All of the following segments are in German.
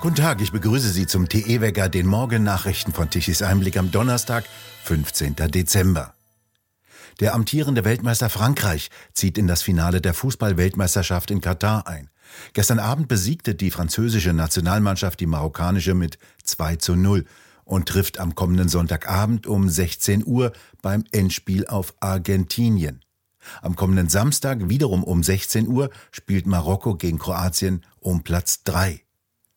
Guten Tag, ich begrüße Sie zum TE-Wecker, den Morgennachrichten von Tichys Einblick am Donnerstag, 15. Dezember. Der amtierende Weltmeister Frankreich zieht in das Finale der Fußball-Weltmeisterschaft in Katar ein. Gestern Abend besiegte die französische Nationalmannschaft die marokkanische mit 2 zu 0 und trifft am kommenden Sonntagabend um 16 Uhr beim Endspiel auf Argentinien. Am kommenden Samstag wiederum um 16 Uhr spielt Marokko gegen Kroatien um Platz 3.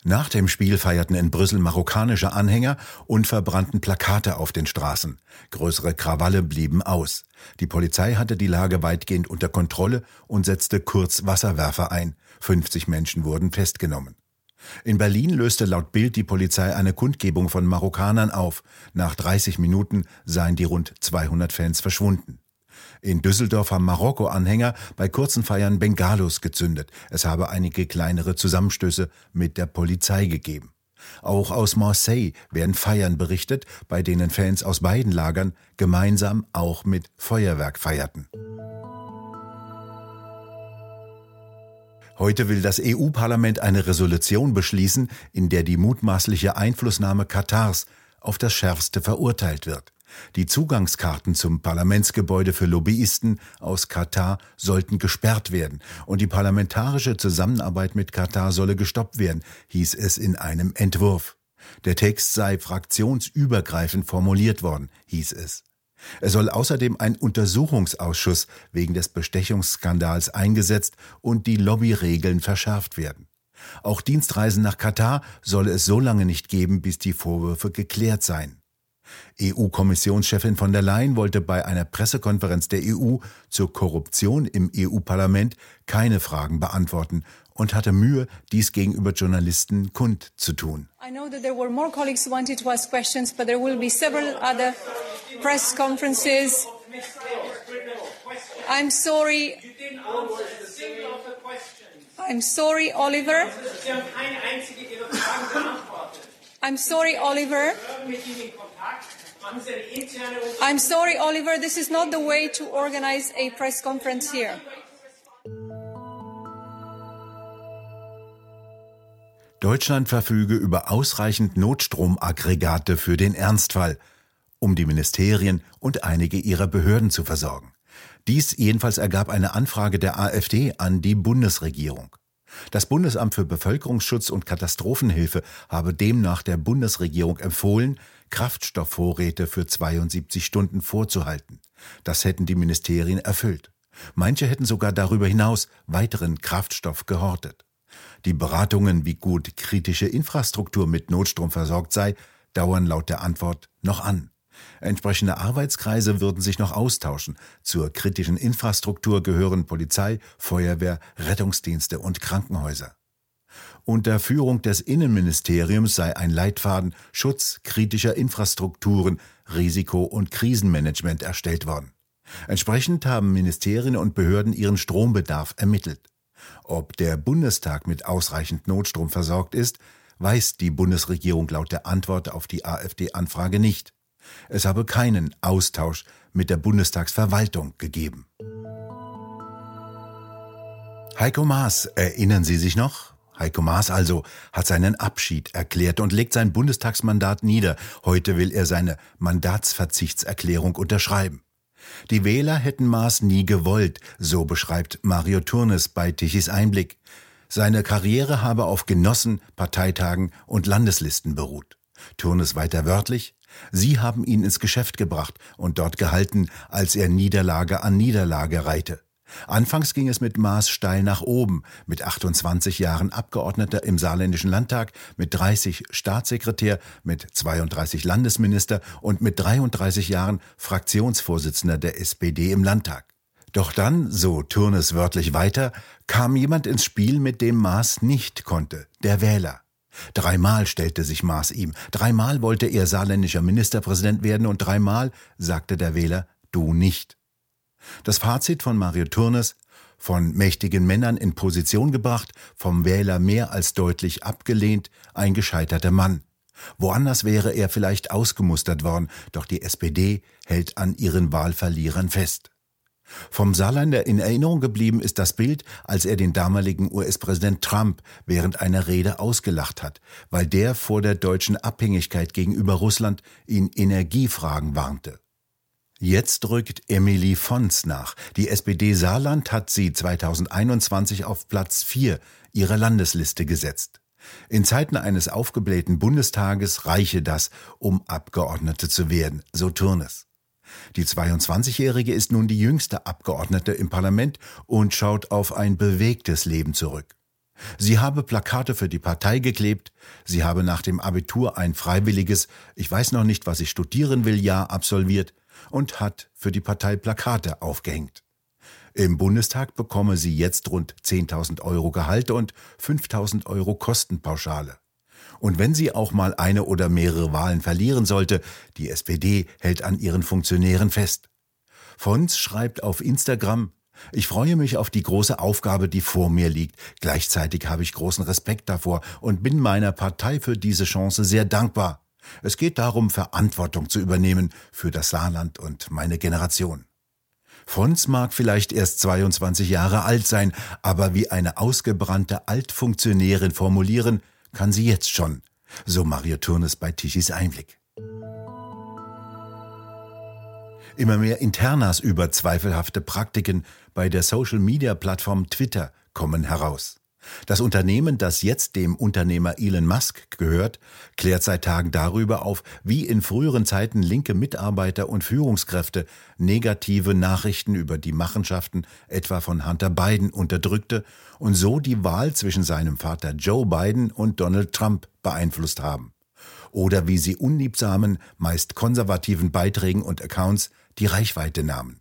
Nach dem Spiel feierten in Brüssel marokkanische Anhänger und verbrannten Plakate auf den Straßen. Größere Krawalle blieben aus. Die Polizei hatte die Lage weitgehend unter Kontrolle und setzte kurz Wasserwerfer ein. 50 Menschen wurden festgenommen. In Berlin löste laut Bild die Polizei eine Kundgebung von Marokkanern auf. Nach 30 Minuten seien die rund 200 Fans verschwunden. In Düsseldorf haben Marokko-Anhänger bei kurzen Feiern Bengalos gezündet. Es habe einige kleinere Zusammenstöße mit der Polizei gegeben. Auch aus Marseille werden Feiern berichtet, bei denen Fans aus beiden Lagern gemeinsam auch mit Feuerwerk feierten. Heute will das EU-Parlament eine Resolution beschließen, in der die mutmaßliche Einflussnahme Katars auf das Schärfste verurteilt wird. Die Zugangskarten zum Parlamentsgebäude für Lobbyisten aus Katar sollten gesperrt werden und die parlamentarische Zusammenarbeit mit Katar solle gestoppt werden, hieß es in einem Entwurf. Der Text sei fraktionsübergreifend formuliert worden, hieß es. Es soll außerdem ein Untersuchungsausschuss wegen des Bestechungsskandals eingesetzt und die Lobbyregeln verschärft werden. Auch Dienstreisen nach Katar solle es so lange nicht geben, bis die Vorwürfe geklärt seien. EU-Kommissionschefin von der Leyen wollte bei einer Pressekonferenz der EU zur Korruption im EU-Parlament keine Fragen beantworten und hatte Mühe, dies gegenüber Journalisten kundzutun. I know that there were more colleagues who wanted to ask questions, but there will be several other press conferences. I'm sorry. I'm sorry, Oliver. I'm sorry, Oliver. I'm sorry, Oliver, this is not the way to organize a press conference here. Deutschland verfüge über ausreichend Notstromaggregate für den Ernstfall, um die Ministerien und einige ihrer Behörden zu versorgen. Dies jedenfalls ergab eine Anfrage der AfD an die Bundesregierung. Das Bundesamt für Bevölkerungsschutz und Katastrophenhilfe habe demnach der Bundesregierung empfohlen, Kraftstoffvorräte für 72 Stunden vorzuhalten. Das hätten die Ministerien erfüllt. Manche hätten sogar darüber hinaus weiteren Kraftstoff gehortet. Die Beratungen, wie gut kritische Infrastruktur mit Notstrom versorgt sei, dauern laut der Antwort noch an. Entsprechende Arbeitskreise würden sich noch austauschen. Zur kritischen Infrastruktur gehören Polizei, Feuerwehr, Rettungsdienste und Krankenhäuser. Unter Führung des Innenministeriums sei ein Leitfaden Schutz kritischer Infrastrukturen, Risiko- und Krisenmanagement erstellt worden. Entsprechend haben Ministerien und Behörden ihren Strombedarf ermittelt. Ob der Bundestag mit ausreichend Notstrom versorgt ist, weiß die Bundesregierung laut der Antwort auf die AfD-Anfrage nicht. Es habe keinen Austausch mit der Bundestagsverwaltung gegeben. Heiko Maas, erinnern Sie sich noch? Heiko Maas also hat seinen Abschied erklärt und legt sein Bundestagsmandat nieder. Heute will er seine Mandatsverzichtserklärung unterschreiben. Die Wähler hätten Maas nie gewollt, so beschreibt Mario Turnes bei Tichys Einblick. Seine Karriere habe auf Genossen, Parteitagen und Landeslisten beruht. Turnes weiter wörtlich, Sie haben ihn ins Geschäft gebracht und dort gehalten, als er Niederlage an Niederlage reihte. Anfangs ging es mit Maß steil nach oben, mit 28 Jahren Abgeordneter im Saarländischen Landtag, mit 30 Staatssekretär, mit 32 Landesminister und mit 33 Jahren Fraktionsvorsitzender der SPD im Landtag. Doch dann, so Turnes wörtlich weiter, kam jemand ins Spiel, mit dem Maß nicht konnte, der Wähler. Dreimal stellte sich Maas ihm, dreimal wollte er saarländischer Ministerpräsident werden und dreimal sagte der Wähler, du nicht. Das Fazit von Mario Turnes, von mächtigen Männern in Position gebracht, vom Wähler mehr als deutlich abgelehnt, ein gescheiterter Mann. Woanders wäre er vielleicht ausgemustert worden, doch die SPD hält an ihren Wahlverlierern fest. Vom Saarländer in Erinnerung geblieben ist das Bild, als er den damaligen US-Präsident Trump während einer Rede ausgelacht hat, weil der vor der deutschen Abhängigkeit gegenüber Russland in Energiefragen warnte. Jetzt rückt Emily Fons nach. Die SPD Saarland hat sie 2021 auf Platz 4 ihrer Landesliste gesetzt. In Zeiten eines aufgeblähten Bundestages reiche das, um Abgeordnete zu werden, so Turnes. Die 22-Jährige ist nun die jüngste Abgeordnete im Parlament und schaut auf ein bewegtes Leben zurück. Sie habe Plakate für die Partei geklebt, sie habe nach dem Abitur ein freiwilliges Ich weiß noch nicht, was ich studieren will Jahr absolviert und hat für die Partei Plakate aufgehängt. Im Bundestag bekomme sie jetzt rund 10.000 Euro Gehalt und 5.000 Euro Kostenpauschale. Und wenn sie auch mal eine oder mehrere Wahlen verlieren sollte, die SPD hält an ihren Funktionären fest. Fons schreibt auf Instagram, ich freue mich auf die große Aufgabe, die vor mir liegt. Gleichzeitig habe ich großen Respekt davor und bin meiner Partei für diese Chance sehr dankbar. Es geht darum, Verantwortung zu übernehmen für das Saarland und meine Generation. Fons mag vielleicht erst 22 Jahre alt sein, aber wie eine ausgebrannte Altfunktionärin formulieren, kann sie jetzt schon, so Mario Turnes bei Tichys Einblick. Immer mehr Internas über zweifelhafte Praktiken bei der Social-Media-Plattform Twitter kommen heraus. Das Unternehmen, das jetzt dem Unternehmer Elon Musk gehört, klärt seit Tagen darüber auf, wie in früheren Zeiten linke Mitarbeiter und Führungskräfte negative Nachrichten über die Machenschaften etwa von Hunter Biden unterdrückte und so die Wahl zwischen seinem Vater Joe Biden und Donald Trump beeinflusst haben. Oder wie sie unliebsamen, meist konservativen Beiträgen und Accounts die Reichweite nahmen.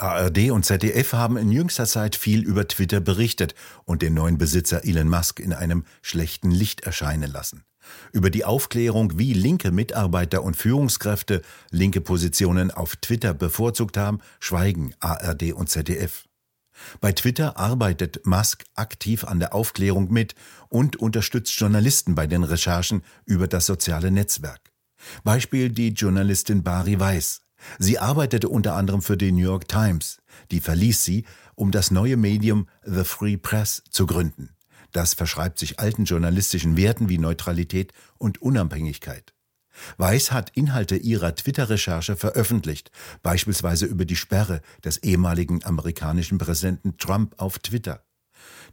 ARD und ZDF haben in jüngster Zeit viel über Twitter berichtet und den neuen Besitzer Elon Musk in einem schlechten Licht erscheinen lassen. Über die Aufklärung, wie linke Mitarbeiter und Führungskräfte linke Positionen auf Twitter bevorzugt haben, schweigen ARD und ZDF. Bei Twitter arbeitet Musk aktiv an der Aufklärung mit und unterstützt Journalisten bei den Recherchen über das soziale Netzwerk. Beispiel die Journalistin Bari Weiss. Sie arbeitete unter anderem für die New York Times. Die verließ sie, um das neue Medium The Free Press zu gründen. Das verschreibt sich alten journalistischen Werten wie Neutralität und Unabhängigkeit. Weiß hat Inhalte ihrer Twitter-Recherche veröffentlicht, beispielsweise über die Sperre des ehemaligen amerikanischen Präsidenten Trump auf Twitter.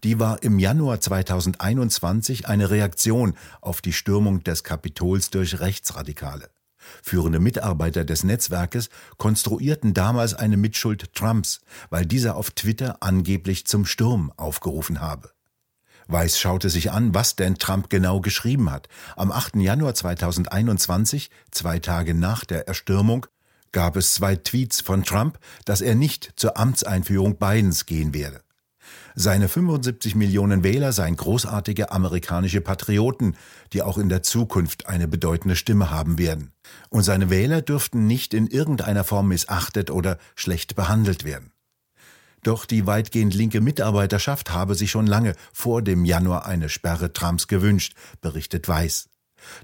Die war im Januar 2021 eine Reaktion auf die Stürmung des Kapitols durch Rechtsradikale. Führende Mitarbeiter des Netzwerkes konstruierten damals eine Mitschuld Trumps, weil dieser auf Twitter angeblich zum Sturm aufgerufen habe. Weiß schaute sich an, was denn Trump genau geschrieben hat. Am 8. Januar 2021, zwei Tage nach der Erstürmung, gab es zwei Tweets von Trump, dass er nicht zur Amtseinführung Bidens gehen werde. Seine 75 Millionen Wähler seien großartige amerikanische Patrioten, die auch in der Zukunft eine bedeutende Stimme haben werden. Und seine Wähler dürften nicht in irgendeiner Form missachtet oder schlecht behandelt werden. Doch die weitgehend linke Mitarbeiterschaft habe sich schon lange vor dem Januar eine Sperre Trumps gewünscht, berichtet Weiß.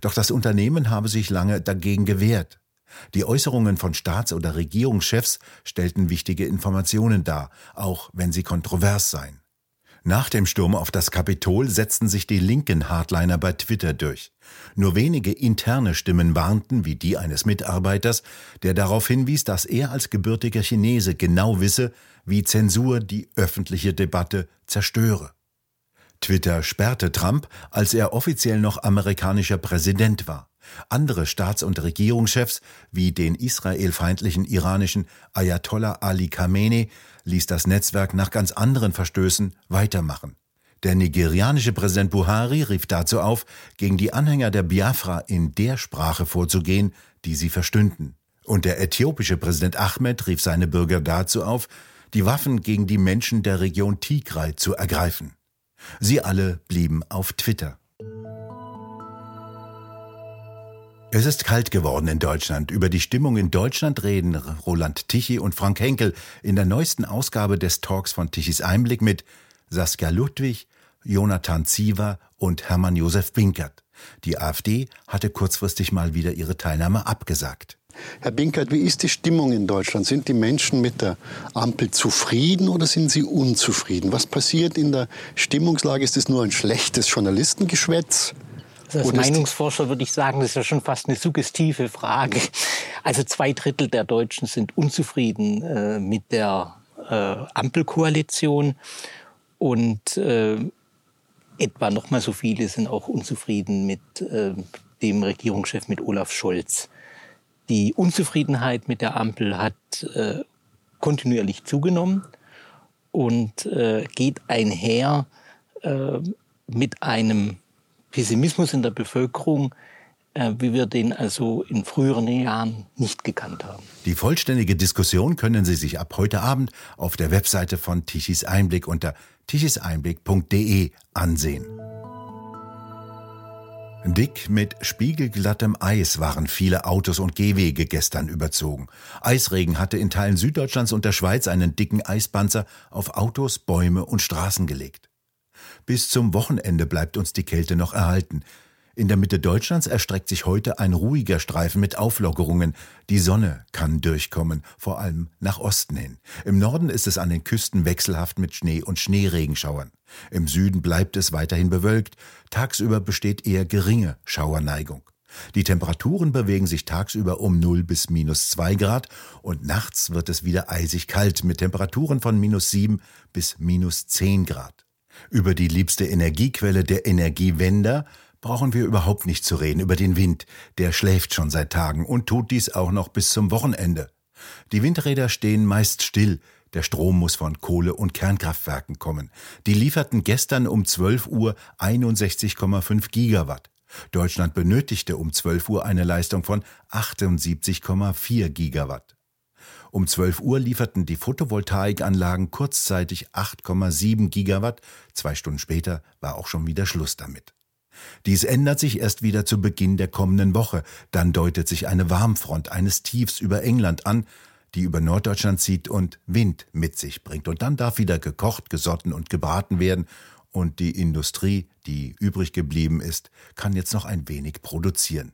Doch das Unternehmen habe sich lange dagegen gewehrt. Die Äußerungen von Staats- oder Regierungschefs stellten wichtige Informationen dar, auch wenn sie kontrovers seien. Nach dem Sturm auf das Kapitol setzten sich die linken Hardliner bei Twitter durch. Nur wenige interne Stimmen warnten, wie die eines Mitarbeiters, der darauf hinwies, dass er als gebürtiger Chinese genau wisse, wie Zensur die öffentliche Debatte zerstöre. Twitter sperrte Trump, als er offiziell noch amerikanischer Präsident war. Andere Staats- und Regierungschefs, wie den israelfeindlichen iranischen Ayatollah Ali Khamenei, ließ das Netzwerk nach ganz anderen Verstößen weitermachen. Der nigerianische Präsident Buhari rief dazu auf, gegen die Anhänger der Biafra in der Sprache vorzugehen, die sie verstünden. Und der äthiopische Präsident Ahmed rief seine Bürger dazu auf, die Waffen gegen die Menschen der Region Tigray zu ergreifen. Sie alle blieben auf Twitter. Es ist kalt geworden in Deutschland. Über die Stimmung in Deutschland reden Roland Tichy und Frank Henkel in der neuesten Ausgabe des Talks von Tichys Einblick mit Saskia Ludwig, Jonathan Ziever und Hermann Josef Binkert. Die AfD hatte kurzfristig mal wieder ihre Teilnahme abgesagt. Herr Binkert, wie ist die Stimmung in Deutschland? Sind die Menschen mit der Ampel zufrieden oder sind sie unzufrieden? Was passiert in der Stimmungslage? Ist es nur ein schlechtes Journalistengeschwätz? Also als Meinungsforscher würde ich sagen, das ist ja schon fast eine suggestive Frage. Also zwei Drittel der Deutschen sind unzufrieden äh, mit der äh, Ampelkoalition und äh, etwa noch mal so viele sind auch unzufrieden mit äh, dem Regierungschef, mit Olaf Scholz. Die Unzufriedenheit mit der Ampel hat äh, kontinuierlich zugenommen und äh, geht einher mit einem Pessimismus in der Bevölkerung, äh, wie wir den also in früheren Jahren nicht gekannt haben. Die vollständige Diskussion können Sie sich ab heute Abend auf der Webseite von Tichys Einblick unter tichiseinblick.de ansehen. Dick mit spiegelglattem Eis waren viele Autos und Gehwege gestern überzogen. Eisregen hatte in Teilen Süddeutschlands und der Schweiz einen dicken Eispanzer auf Autos, Bäume und Straßen gelegt. Bis zum Wochenende bleibt uns die Kälte noch erhalten. In der Mitte Deutschlands erstreckt sich heute ein ruhiger Streifen mit Auflockerungen. Die Sonne kann durchkommen, vor allem nach Osten hin. Im Norden ist es an den Küsten wechselhaft mit Schnee und Schneeregenschauern. Im Süden bleibt es weiterhin bewölkt. Tagsüber besteht eher geringe Schauerneigung. Die Temperaturen bewegen sich tagsüber um 0 bis minus 2 Grad und nachts wird es wieder eisig kalt mit Temperaturen von minus 7 bis minus 10 Grad. Über die liebste Energiequelle der Energiewender brauchen wir überhaupt nicht zu reden über den Wind. Der schläft schon seit Tagen und tut dies auch noch bis zum Wochenende. Die Windräder stehen meist still. Der Strom muss von Kohle- und Kernkraftwerken kommen. Die lieferten gestern um 12 Uhr 61,5 Gigawatt. Deutschland benötigte um 12 Uhr eine Leistung von 78,4 Gigawatt. Um 12 Uhr lieferten die Photovoltaikanlagen kurzzeitig 8,7 Gigawatt. Zwei Stunden später war auch schon wieder Schluss damit. Dies ändert sich erst wieder zu Beginn der kommenden Woche. Dann deutet sich eine Warmfront eines Tiefs über England an, die über Norddeutschland zieht und Wind mit sich bringt. Und dann darf wieder gekocht, gesotten und gebraten werden. Und die Industrie, die übrig geblieben ist, kann jetzt noch ein wenig produzieren.